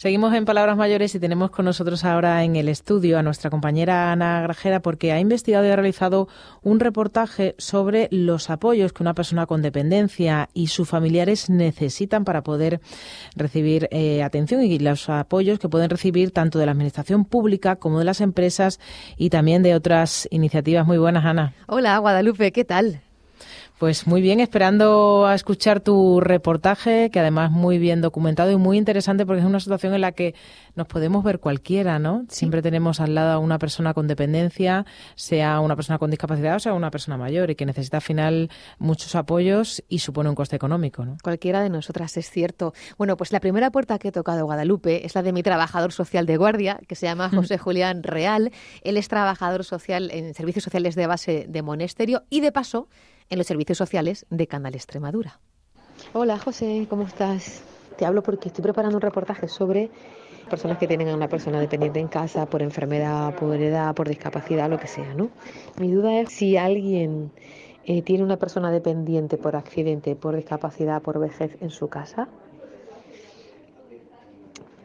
Seguimos en Palabras Mayores y tenemos con nosotros ahora en el estudio a nuestra compañera Ana Grajera porque ha investigado y ha realizado un reportaje sobre los apoyos que una persona con dependencia y sus familiares necesitan para poder recibir eh, atención y los apoyos que pueden recibir tanto de la Administración Pública como de las empresas y también de otras iniciativas. Muy buenas, Ana. Hola, Guadalupe, ¿qué tal? Pues muy bien, esperando a escuchar tu reportaje, que además muy bien documentado y muy interesante porque es una situación en la que nos podemos ver cualquiera, ¿no? Siempre tenemos al lado a una persona con dependencia, sea una persona con discapacidad o sea una persona mayor y que necesita al final muchos apoyos y supone un coste económico, ¿no? Cualquiera de nosotras es cierto. Bueno, pues la primera puerta que he tocado Guadalupe es la de mi trabajador social de guardia, que se llama José Julián Real. Él es trabajador social en servicios sociales de base de Monesterio y de paso en los servicios sociales de Canal Extremadura. Hola José, ¿cómo estás? Te hablo porque estoy preparando un reportaje sobre personas que tienen a una persona dependiente en casa por enfermedad, por edad, por discapacidad, lo que sea, ¿no? Mi duda es si alguien eh, tiene una persona dependiente por accidente, por discapacidad, por vejez en su casa.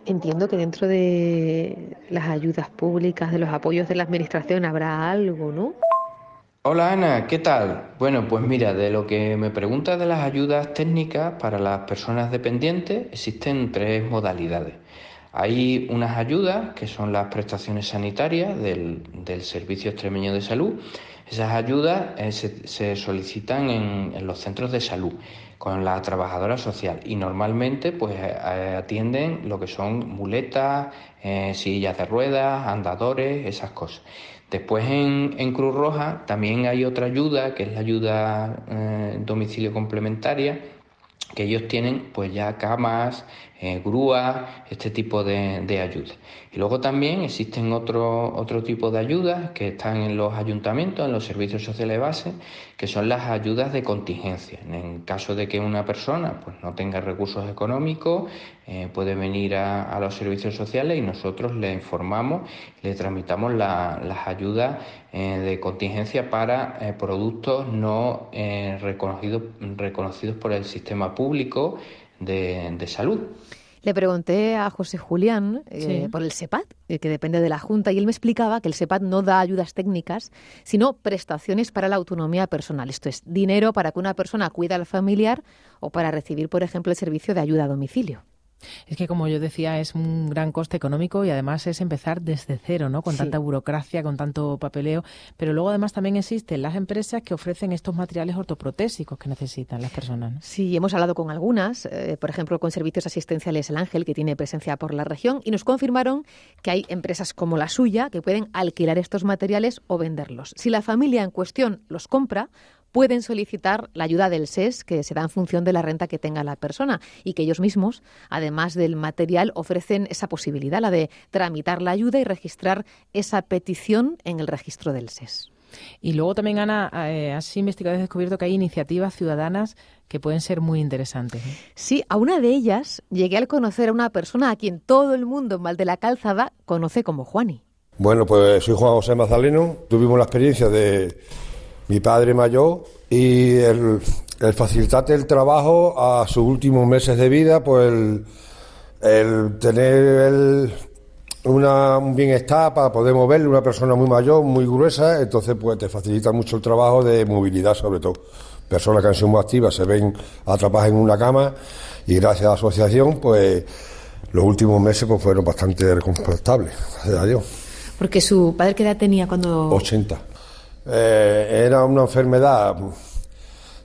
Entiendo que dentro de las ayudas públicas, de los apoyos de la administración, habrá algo, ¿no? Hola Ana, ¿qué tal? Bueno, pues mira, de lo que me preguntas de las ayudas técnicas para las personas dependientes, existen tres modalidades. Hay unas ayudas que son las prestaciones sanitarias del, Servicio Extremeño de Salud. Esas ayudas eh, se, solicitan en, los centros de salud con la trabajadora social y normalmente pues eh, atienden lo que son muletas, eh, sillas de ruedas, andadores, esas cosas. Después en, Cruz Roja también hay otra ayuda, que es la ayuda eh, domicilio complementaria, que ellos tienen pues ya camas, eh, grúas, este tipo de, de ayudas. Y luego también existen otro, otro tipo de ayudas que están en los ayuntamientos, en los servicios sociales base, que son las ayudas de contingencia. En caso de que una persona pues, no tenga recursos económicos, eh, puede venir a, los servicios sociales y nosotros le informamos, le tramitamos las ayudas eh, de contingencia para productos no reconocidos, reconocidos por el sistema público de, salud. Le pregunté a José Julián eh, por el SEPAD, eh, que depende de la Junta, y él me explicaba que el SEPAD no da ayudas técnicas, sino prestaciones para la autonomía personal. Esto es dinero para que una persona cuida al familiar o para recibir, por ejemplo, el servicio de ayuda a domicilio. Es que, como yo decía, es un gran coste económico y además es empezar desde cero, ¿no? Con tanta burocracia, con tanto papeleo. Pero luego, además, también existen las empresas que ofrecen estos materiales ortoprotésicos que necesitan las personas. Sí, hemos hablado con algunas, eh, por ejemplo, con Servicios Asistenciales El Ángel, que tiene presencia por la región, y nos confirmaron que hay empresas como la suya que pueden alquilar estos materiales o venderlos. Si la familia en cuestión los compra, pueden solicitar la ayuda del SES, que se da en función de la renta que tenga la persona, y que ellos mismos, además del material, ofrecen esa posibilidad, la de tramitar la ayuda y registrar esa petición en el registro del SES. Y luego también, Ana, eh, has investigado y descubierto que hay iniciativas ciudadanas que pueden ser muy interesantes. Sí, a una de ellas llegué al conocer a una persona a quien todo el mundo en de la Calzada conoce como Juani. Bueno, pues soy Juan José Mazaleno. Tuvimos la experiencia de mi padre mayor y el, el facilitarle el trabajo a sus últimos meses de vida, pues el, tener una, un bienestar para poder moverle, una persona muy mayor, muy gruesa, entonces pues te facilita mucho el trabajo de movilidad sobre todo. Personas que han sido muy activas se ven atrapadas en una cama y gracias a la asociación pues los últimos meses pues fueron bastante reconfortables, gracias a Dios. Porque su padre qué edad tenía cuando... 80. Eh, era una enfermedad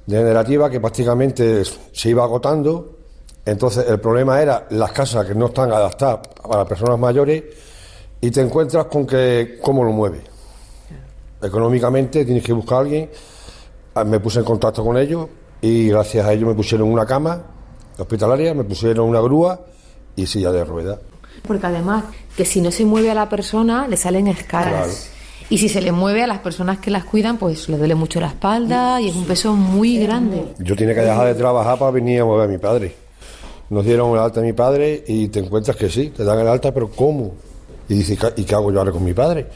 degenerativa que prácticamente se iba agotando. Entonces el problema era las casas que no están adaptadas para personas mayores y te encuentras con que cómo lo mueve. Económicamente tienes que buscar a alguien. Ah, me puse en contacto con ellos y gracias a ellos me pusieron una cama hospitalaria, me pusieron una grúa y silla de ruedas. Porque además que si no se mueve a la persona le salen escalas. Y si se le mueve a las personas que las cuidan, pues le duele mucho la espalda y es un peso muy grande. Yo tenía que dejar de trabajar para venir a mover a mi padre. Nos dieron el alta a mi padre y te encuentras que sí, te dan el alta, pero ¿cómo? Y dices, ¿y qué hago yo ahora con mi padre?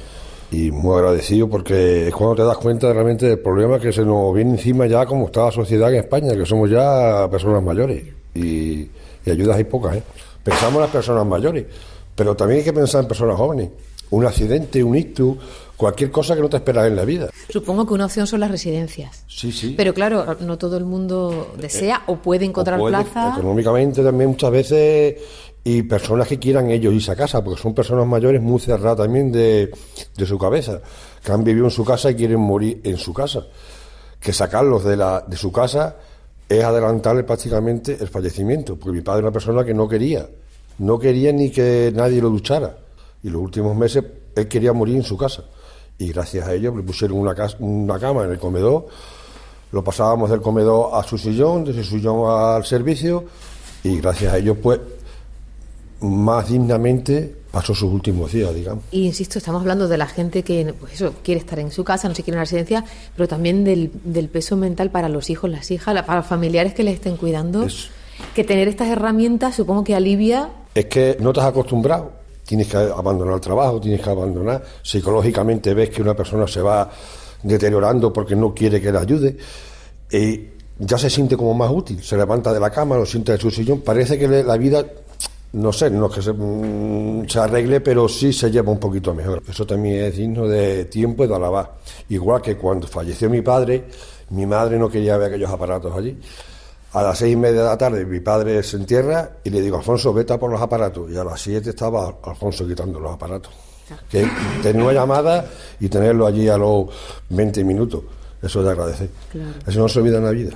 Y muy agradecido porque es cuando te das cuenta realmente del problema que se nos viene encima ya como está la sociedad en España, que somos ya personas mayores y, y ayudas hay pocas, ¿eh? Pensamos en las personas mayores, pero también hay que pensar en personas jóvenes. Un accidente, un ictus, cualquier cosa que no te esperas en la vida. Supongo que una opción son las residencias. Sí, sí. Pero claro, no todo el mundo desea o puede encontrar O puede, plaza. Económicamente también muchas veces y personas que quieran ellos irse a casa, porque son personas mayores muy cerradas también de, de su cabeza, que han vivido en su casa y quieren morir en su casa. Que sacarlos de, la, de su casa es adelantarle prácticamente el fallecimiento, porque mi padre era una persona que no quería, no quería ni que nadie lo duchara. Y los últimos meses él quería morir en su casa. Y gracias a ello le pusieron una, cas- una cama en el comedor, lo pasábamos del comedor a su sillón, de su sillón al servicio, y gracias a ello, pues, más dignamente pasó sus últimos días, digamos. Y insisto, estamos hablando de la gente que pues eso, quiere estar en su casa, no se quiere en la residencia, pero también del, del peso mental para los hijos, las hijas, para los familiares que les estén cuidando. Es- Que tener estas herramientas supongo que alivia. Es que no te has acostumbrado, tienes que abandonar el trabajo, tienes que abandonar, psicológicamente ves que una persona se va deteriorando porque no quiere que le ayude, y ya se siente como más útil, se levanta de la cama, lo siente en su sillón, parece que la vida, no sé, no es que se, mm, se arregle, pero sí se lleva un poquito mejor. Eso también es digno de tiempo y de alabar. Igual que cuando falleció mi padre, mi madre no quería ver aquellos aparatos allí. A las seis y media de la tarde mi padre se entierra y le digo, Alfonso, vete a por los aparatos. Y a las siete estaba Alfonso quitando los aparatos. Que tener una llamada y tenerlo allí a los 20 minutos. Eso es de agradecer. Eso no se olvida en la vida.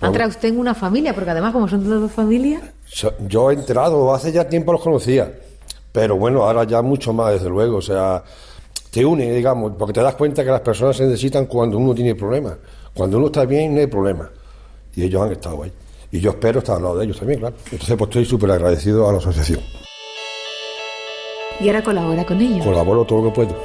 Ha entrado usted en una familia, porque además, como son dos familias, Yo- he enterado, hace ya tiempo los conocía, pero bueno, ahora ya mucho más, desde luego. O sea, te une, digamos, porque te das cuenta que las personas se necesitan cuando uno tiene problemas. Cuando uno está bien, no hay problema. Y ellos han estado ahí. Y yo espero estar al lado de ellos también, claro. Entonces, pues estoy súper agradecido a la asociación. y ahora colabora con ellos. Colaboro todo lo que puedo.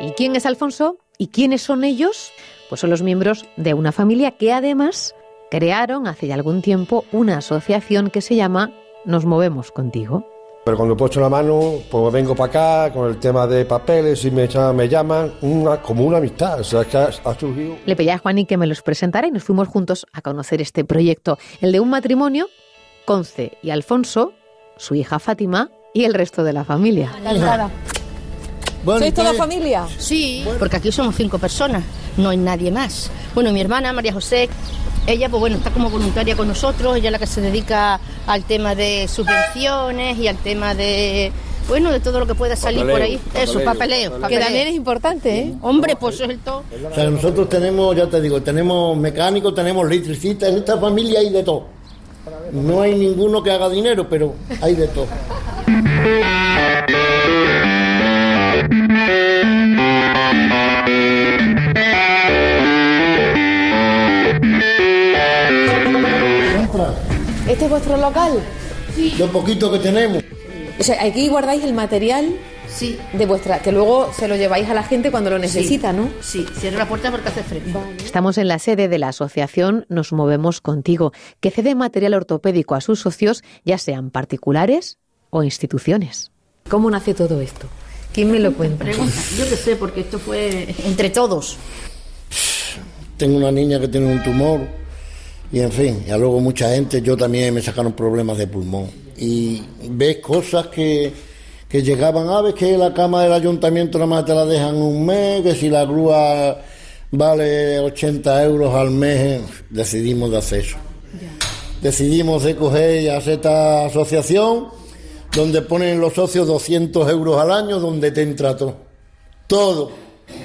¿Y quién es Alfonso? ¿Y quiénes son ellos? Pues son los miembros de una familia que además crearon hace ya algún tiempo una asociación que se llama Nos Movemos Contigo. Pero cuando puedo la mano, pues vengo para acá con el tema de papeles y me, echan- me llaman una, como una amistad. O sea, que ha, ha surgido Le pedí a Juaní que me los presentara y nos fuimos juntos a conocer este proyecto, el de un matrimonio, Conce y Alfonso, su hija Fátima y el resto de la familia. Bueno, ¿Sois toda familia? Sí, porque aquí somos cinco personas, no hay nadie más. Bueno, mi hermana María José, ella pues bueno, está como voluntaria con nosotros, ella es la que se dedica al tema de subvenciones y al tema de, bueno, de todo lo que pueda salir por ahí. Eso, papeleo. Que papeleo. también es importante, ¿eh? Hombre, pues es el todo. O sea, nosotros tenemos, ya te digo, tenemos mecánicos, tenemos electricistas, en esta familia hay de todo. No hay ninguno que haga dinero, pero hay de todo. ¿Este es vuestro local? lo poquito que tenemos. O sea, aquí guardáis el material Sí, de vuestra, que luego se lo lleváis a la gente cuando lo necesita, ¿no? sí, cierra la puerta porque hace frío. Estamos en la sede de la asociación Nos Movemos Contigo, que cede material ortopédico a sus socios, ya sean particulares o instituciones. ¿Cómo nace todo esto? ¿Quién me lo cuenta? Pregunta, yo qué sé, porque esto fue entre todos. Tengo una niña que tiene un tumor y en fin, y luego mucha gente, yo también me sacaron problemas de pulmón. Y ves cosas que, que llegaban, a ver que la cama del ayuntamiento nada más te la dejan un mes, que si la grúa vale 80 euros al mes, decidimos de hacer eso. Decidimos de coger y hacer esta asociación donde ponen los socios 200 euros al año, donde te entra todo. Todo,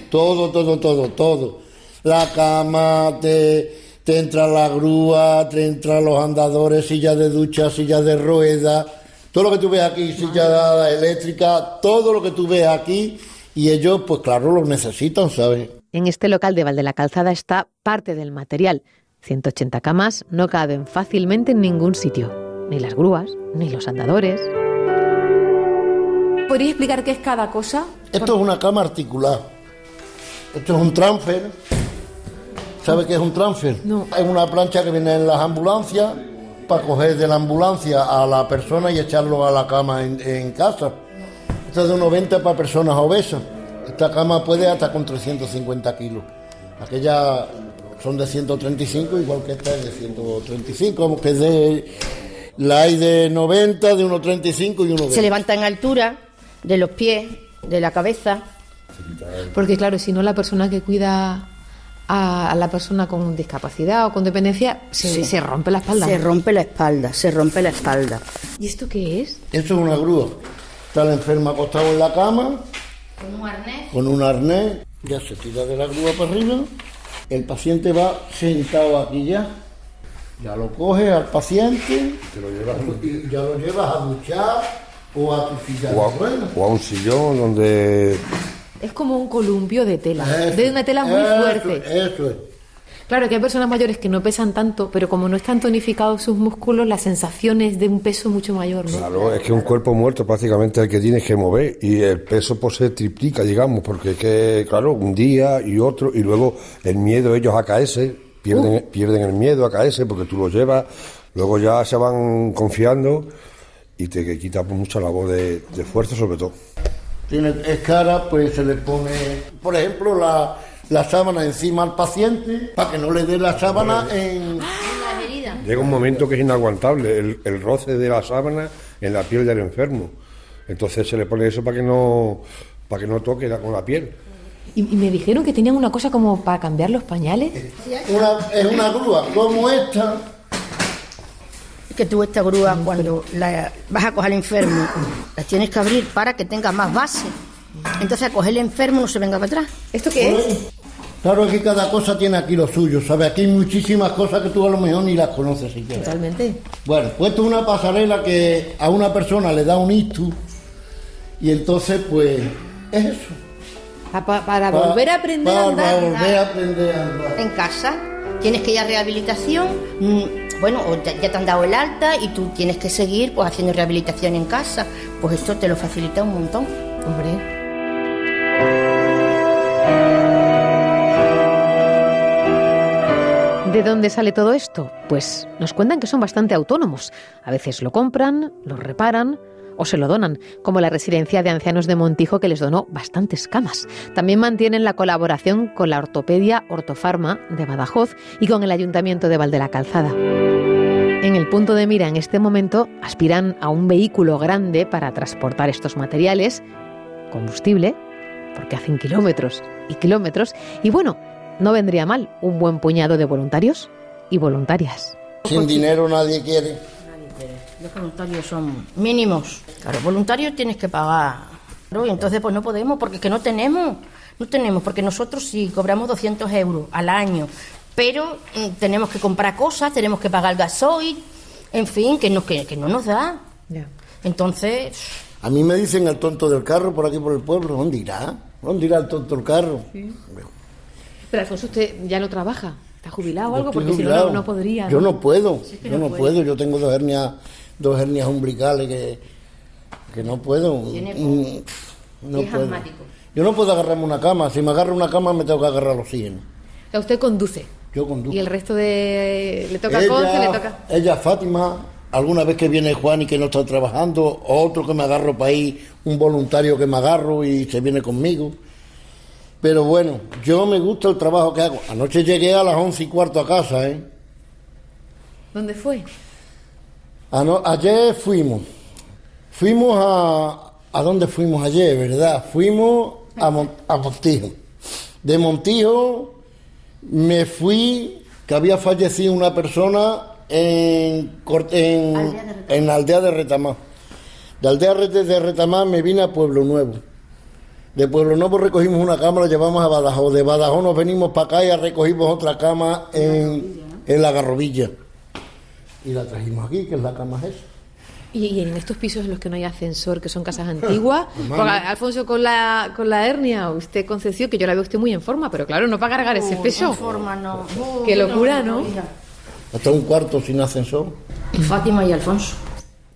todo, todo, todo, todo. La cama, te, te entra la grúa, te entran los andadores, sillas de ducha, sillas de ruedas, todo lo que tú ves aquí, silla eléctrica, todo lo que tú ves aquí, y ellos, pues claro, lo necesitan, ¿sabes? En este local de Valde la Calzada está parte del material. 180 camas no caben fácilmente en ningún sitio. Ni las grúas, ni los andadores. ¿Podría explicar qué es cada cosa? Esto es una cama articulada. Esto es un transfer. ¿Sabe qué es un transfer? No. Es una plancha que viene en las ambulancias para coger de la ambulancia a la persona y echarlo a la cama en, en casa. Esta es de 90 para personas obesas. Esta cama puede hasta con 350 kilos. Aquella son de 135, igual que esta es de 135, que es de, la hay de 90, de 1,35 y 1,20. Se levanta en altura de los pies, de la cabeza. Porque claro, si no la persona que cuida a, la persona con discapacidad o con dependencia se, Sí. se rompe la espalda. Se rompe la espalda, se rompe la espalda. ¿Y esto qué es? Eso es una grúa. Está la enferma acostado en la cama, Con un arnés. con un arnés, ya se tira de la grúa para arriba, el paciente va sentado aquí ya, ya lo coge al paciente, y ya lo llevas a duchar o a tu silla O a, de ruedas. o a un sillón donde Es como un columpio de tela, Eso, de una tela muy eso, fuerte. Eso es. Claro que hay personas mayores que no pesan tanto, pero como no están tonificados sus músculos, la sensación es de un peso mucho mayor, ¿no? Claro, es que un cuerpo muerto prácticamente el que tienes que mover y el peso pues se triplica, digamos, porque es que, claro, un día y otro y luego el miedo ellos a caerse, pierden, pierden el miedo a caerse porque tú lo llevas, luego ya se van confiando y te quita pues, mucha labor de, de fuerza sobre todo. Tiene, es cara, pues se le pone, por ejemplo, la, la sábana encima al paciente para que no le dé la sábana en... Llega un momento que es inaguantable el, el roce de la sábana en la piel del enfermo. Entonces se le pone eso para que no para que no toque la- con la piel. Y, y me dijeron que tenían una cosa como para cambiar los pañales. Una, es una grúa como esta, que tú esta grúa cuando la vas a coger al enfermo, la tienes que abrir para que tenga más base. Entonces a coger el enfermo no se venga para atrás. ¿Esto qué es? Claro que cada cosa tiene aquí lo suyo, ¿sabes? Aquí hay muchísimas cosas que tú a lo mejor ni las conoces siquiera. Totalmente. Bueno, pues esto es una pasarela que a una persona le da un ictus y entonces pues es eso. Pa- pa- para Pa- volver a aprender a para andar. volver a aprender a andar. En casa tienes que ir a rehabilitación, mm, bueno, ya, ya te han dado el alta y tú tienes que seguir pues haciendo rehabilitación en casa. Pues esto te lo facilita un montón. Hombre. ¿De dónde sale todo esto? Pues nos cuentan que son bastante autónomos. A veces lo compran, lo reparan o se lo donan, como la residencia de ancianos de Montijo que les donó bastantes camas. También mantienen la colaboración con la ortopedia Ortofarma de Badajoz y con el Ayuntamiento de Valde la Calzada. En el punto de mira en este momento aspiran a un vehículo grande para transportar estos materiales, combustible, porque hacen kilómetros y kilómetros, y bueno, no vendría mal un buen puñado de voluntarios y voluntarias. Sin dinero nadie quiere. Los voluntarios son mínimos. Claro, voluntarios tienes que pagar. Claro, y entonces pues no podemos porque es que no tenemos. No tenemos, porque nosotros sí cobramos 200 euros al año, pero mm, tenemos que comprar cosas, tenemos que pagar el gasoil, en fin, que no, que, que no nos da. Entonces, A mí me dicen el tonto del carro por aquí por el pueblo. ¿Dónde irá? ¿Dónde irá el tonto del carro? Pero Alfonso, usted ya no trabaja, está jubilado o algo, porque si no, no, no podría. Yo no puedo, yo no no, puede. puedo. Yo tengo dos hernias, dos hernias umbilicales que, que no puedo. Tiene Mm, No es puedo. asmático. Yo no puedo agarrarme una cama. Si me agarro una cama me tengo que agarrar los oxígeno. O sea, usted conduce. Yo conduzco. Y el resto de... Le toca Conce, le toca... ella, Fátima, alguna vez que viene Juan y que no está trabajando, o otro que me agarro para ir, un voluntario que me agarro y se viene conmigo. Pero bueno, yo me gusta el trabajo que hago. Anoche llegué a las once y cuarto a casa, ¿eh? ¿Dónde fue? Ano- ayer fuimos. Fuimos a... ¿A dónde fuimos ayer, verdad? Fuimos a, Mon- a Montijo. De Montijo me fui, que había fallecido una persona en, en, en la aldea de Retamá. De aldea de Retamá me vine a Pueblo Nuevo. De Pueblo Nuevo recogimos una cama, la llevamos a Badajoz. De Badajoz nos venimos para acá y recogimos otra cama en, en la Garrovilla. Y la trajimos aquí, que es la cama esa. Y, y en estos pisos en los que no hay ascensor, que son casas antiguas, porque, Alfonso con la, con la hernia, usted Concepción, que yo la veo usted muy en forma, pero claro, no para cargar ese peso. no forma, no. Qué locura, ¿no? Hasta un cuarto sin ascensor. Fátima y Alfonso.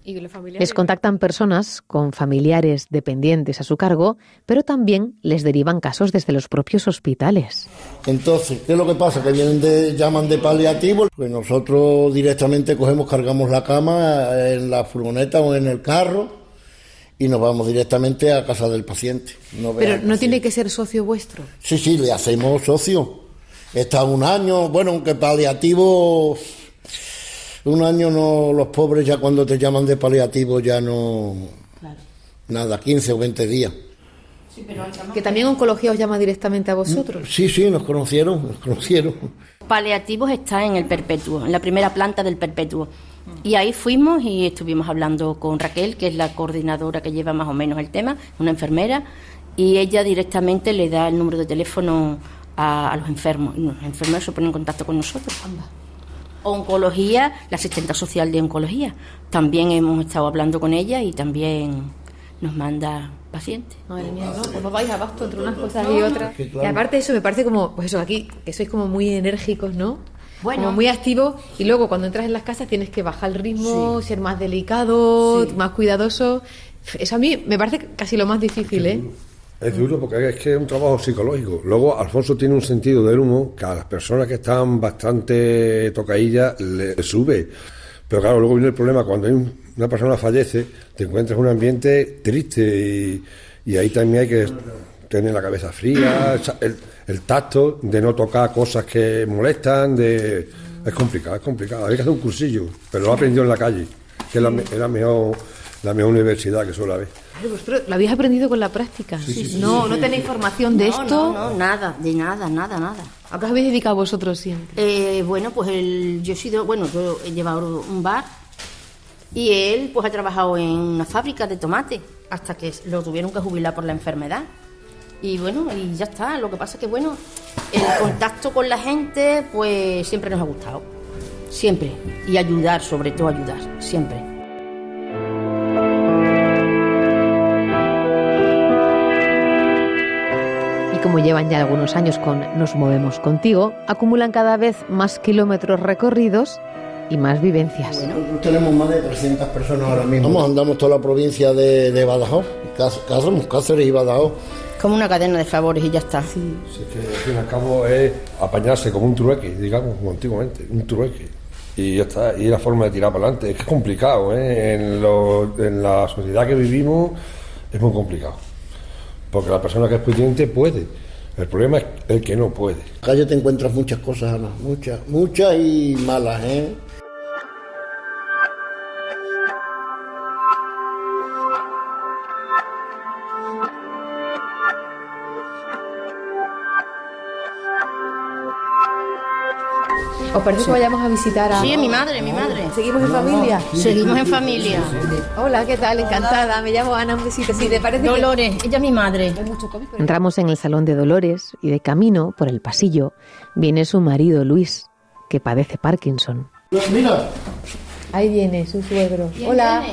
Les contactan personas con familiares dependientes a su cargo, pero también les derivan casos desde los propios hospitales. Entonces, ¿qué es lo que pasa? Que vienen de, llaman de paliativo, pues nosotros directamente cogemos, cargamos la cama en la furgoneta o en el carro y nos vamos directamente a casa del paciente. pero no tiene que ser socio vuestro. Sí, sí, le hacemos socio. Está un año, bueno, aunque paliativo un año no, los pobres ya cuando te llaman de paliativo ya no... Nada, 15 o 20 días. que también oncología os llama directamente a vosotros. Sí, sí, nos conocieron, nos conocieron. Paliativos está en el perpetuo, en la primera planta del perpetuo. Y ahí fuimos y estuvimos hablando con Raquel, que es la coordinadora que lleva más o menos el tema, una enfermera, y ella directamente le da el número de teléfono a, los enfermos. Y los enfermeros se ponen en contacto con nosotros. Oncología, la asistente social de oncología. También hemos estado hablando con ella y también nos manda pacientes. Madre mía, ¿no? Pues vais abasto entre unas cosas y otras. Y aparte eso me parece como, pues eso, aquí, que sois como muy enérgicos, ¿no? Bueno. Como muy activos y luego cuando entras en las casas tienes que bajar el ritmo, ser más delicado, más cuidadoso. Eso a mí me parece casi lo más difícil, ¿eh? Es duro porque es que es un trabajo psicológico. Luego, Alfonso tiene un sentido del humo que a las personas que están bastante tocadillas le sube. Pero claro, luego viene el problema cuando una persona fallece, te encuentras en un ambiente triste y, ahí también hay que tener la cabeza fría, el, tacto de no tocar cosas que molestan, de es complicado, es complicado. Hay que hacer un cursillo, pero lo he aprendido en la calle, que es la, mejor, la mejor universidad que suele haber. ¿Vosotros lo habéis aprendido con la práctica? no, no tenéis formación de esto. No, no, nada, de nada, nada, nada. ¿A qué os habéis dedicado vosotros siempre? Eh, bueno, pues el, yo he sido, bueno, yo he llevado un bar y él pues ha trabajado en una fábrica de tomate hasta que lo tuvieron que jubilar por la enfermedad. Y bueno, y ya está. Lo que pasa es que bueno, el contacto con la gente pues siempre nos ha gustado. Siempre. Y ayudar, sobre todo ayudar, siempre. Como llevan ya algunos años con Nos Movemos Contigo, acumulan cada vez más kilómetros recorridos y más vivencias. Bueno, tenemos más de 300 personas ahora mismo. Vamos, andamos toda la provincia de, de Badajoz, Cáceres, Cáceres y Badajoz. Como una cadena de favores y ya está. Sí. que al fin y al cabo es apañarse como un trueque, digamos, como antiguamente, un trueque. Y ya está, y la forma de tirar para adelante. Es que es complicado, ¿eh? en, en la sociedad que vivimos es muy complicado porque la persona que es pudiente puede. El problema es el que no puede. Calle te encuentras muchas cosas, Ana, muchas, muchas y malas, ¿eh? ¿Os parece que vayamos a visitar a.? Sí, mi madre, mi madre. ¿Seguimos en familia? Seguimos en familia. Hola, ¿qué tal? Encantada. Me llamo Ana, un besito. Sí, ¿te parece? Dolores, ella es mi madre. Entramos en el salón de Dolores y de camino, por el pasillo, viene su marido Luis, que padece Parkinson. Mira. Ahí viene su suegro. Hola.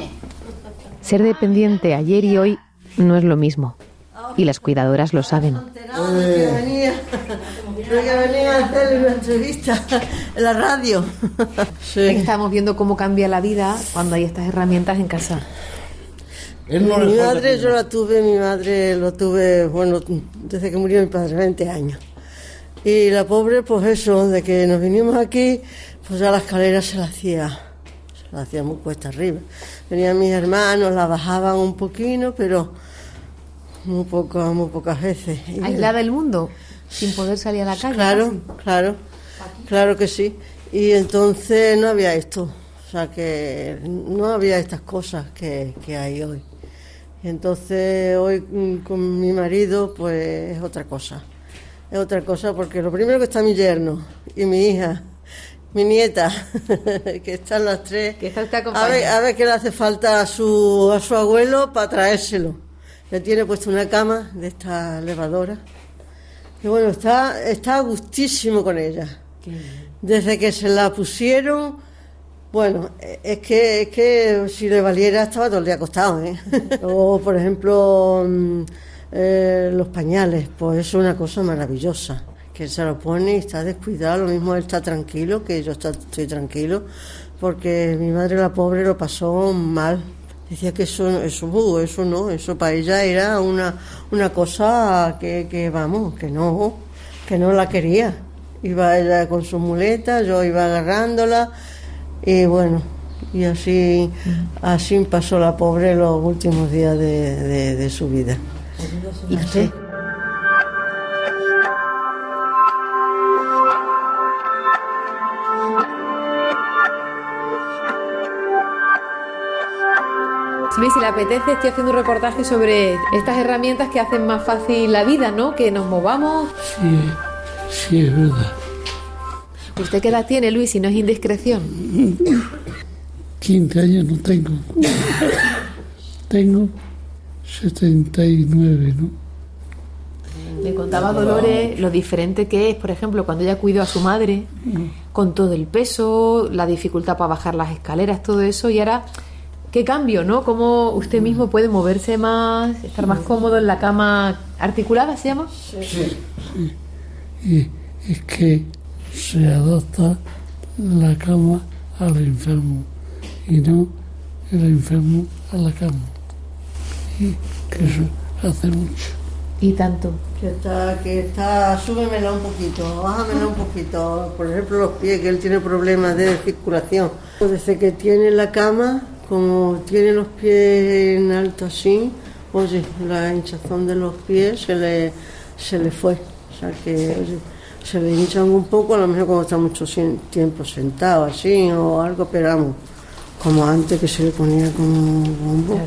Ser dependiente ayer y hoy no es lo mismo. Y las cuidadoras lo saben. Eh. Creo que venía a hacerle una entrevista en la radio. Sí. estamos viendo cómo cambia la vida cuando hay estas herramientas en casa. mi madre, yo la tuve, mi madre lo tuve, bueno, desde que murió mi padre, 20 años. Y la pobre, pues eso, de que nos vinimos aquí, pues ya la escalera se la hacía, se la hacía muy cuesta arriba. Venían mis hermanos, la bajaban un poquito, pero muy, poco, muy pocas veces. ¿Aislada del mundo? Sin poder salir a la calle. Claro, claro, claro que sí. Y entonces no había esto, o sea que no había estas cosas que, hay hoy. Y entonces hoy mm, con mi marido pues es otra cosa. Es otra cosa porque lo primero que está mi yerno y mi hija, mi nieta, que están las tres. Que está a ver, a ver qué le hace falta a su, a su abuelo para traérselo. Le tiene puesto una cama de esta elevadora y bueno, está, está gustísimo con ella. Desde que se la pusieron, bueno, es que, es que si le valiera estaba todo el día acostado, ¿eh? o por ejemplo, mm, eh, los pañales, pues es una cosa maravillosa. Que se lo pone y está descuidado, lo mismo él está tranquilo, que yo estoy tranquilo, porque mi madre la pobre lo pasó mal. Decía que eso, eso, eso no, eso para ella era una, una cosa que, que, vamos, que no, que no la quería. Iba ella con sus muletas, yo iba agarrándola y bueno, y así, así pasó la pobre los últimos días de, de, su vida. ¿Y usted? Luis, si le apetece, estoy haciendo un reportaje sobre estas herramientas que hacen más fácil la vida, ¿no? Que nos movamos. Sí, sí, es verdad. ¿Usted qué edad tiene, Luis, si no es indiscreción? 15 años no tengo. tengo 79, ¿no? Me contaba Dolores lo diferente que es, por ejemplo, cuando ella cuidó a su madre, con todo el peso, la dificultad para bajar las escaleras, todo eso, y ahora, qué cambio, ¿no? Cómo usted mismo puede moverse más, estar más cómodo en la cama articulada, ¿se llama? Sí. sí. Y es que se adapta la cama al enfermo y no el enfermo a la cama. Y que eso hace mucho. ¿Y tanto? Que está, que está, súbemela un poquito, bájamela un poquito. Por ejemplo, los pies, que él tiene problemas de circulación. Desde que tiene la cama, como tiene los pies en alto así, oye, la hinchazón de los pies se le, se le fue. O sea que, se le hinchan un poco, a lo mejor cuando está mucho tiempo sentado así o algo, pero vamos, como antes que se le ponía como un bombo.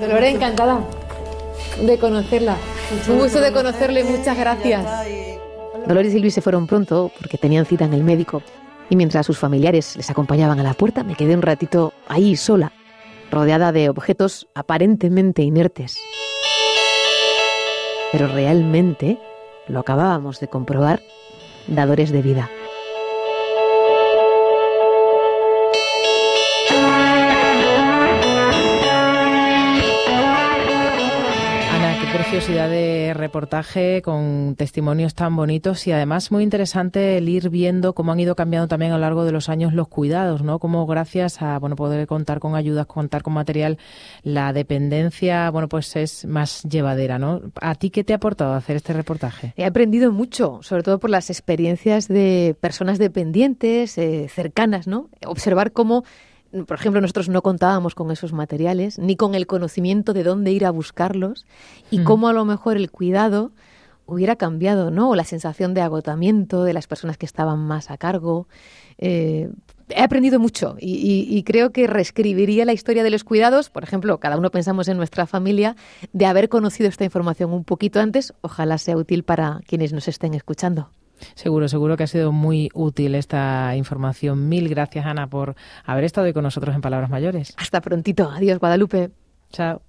Dolores, encantada de conocerla. Un gusto de conocerle, muchas gracias. Dolores y Luis se fueron pronto porque tenían cita en el médico. Y mientras sus familiares les acompañaban a la puerta, me quedé un ratito ahí sola, rodeada de objetos aparentemente inertes. Pero realmente, lo acabábamos de comprobar, dadores de vida. Preciosidad de reportaje con testimonios tan bonitos y además muy interesante el ir viendo cómo han ido cambiando también a lo largo de los años los cuidados, ¿no? Cómo gracias a bueno poder contar con ayudas, contar con material, la dependencia, bueno, pues es más llevadera, ¿no? ¿A ti qué te ha aportado hacer este reportaje? He aprendido mucho, sobre todo por las experiencias de personas dependientes, eh, cercanas, ¿no? Observar cómo por ejemplo, nosotros no contábamos con esos materiales, ni con el conocimiento de dónde ir a buscarlos, y mm. cómo a lo mejor el cuidado hubiera cambiado, ¿no? O la sensación de agotamiento de las personas que estaban más a cargo. Eh, he aprendido mucho y, y, creo que reescribiría la historia de los cuidados, por ejemplo, cada uno pensamos en nuestra familia, de haber conocido esta información un poquito antes, ojalá sea útil para quienes nos estén escuchando. Seguro, seguro que ha sido muy útil esta información. Mil gracias, Ana, por haber estado hoy con nosotros en Palabras Mayores. Hasta prontito. Adiós, Guadalupe. Chao.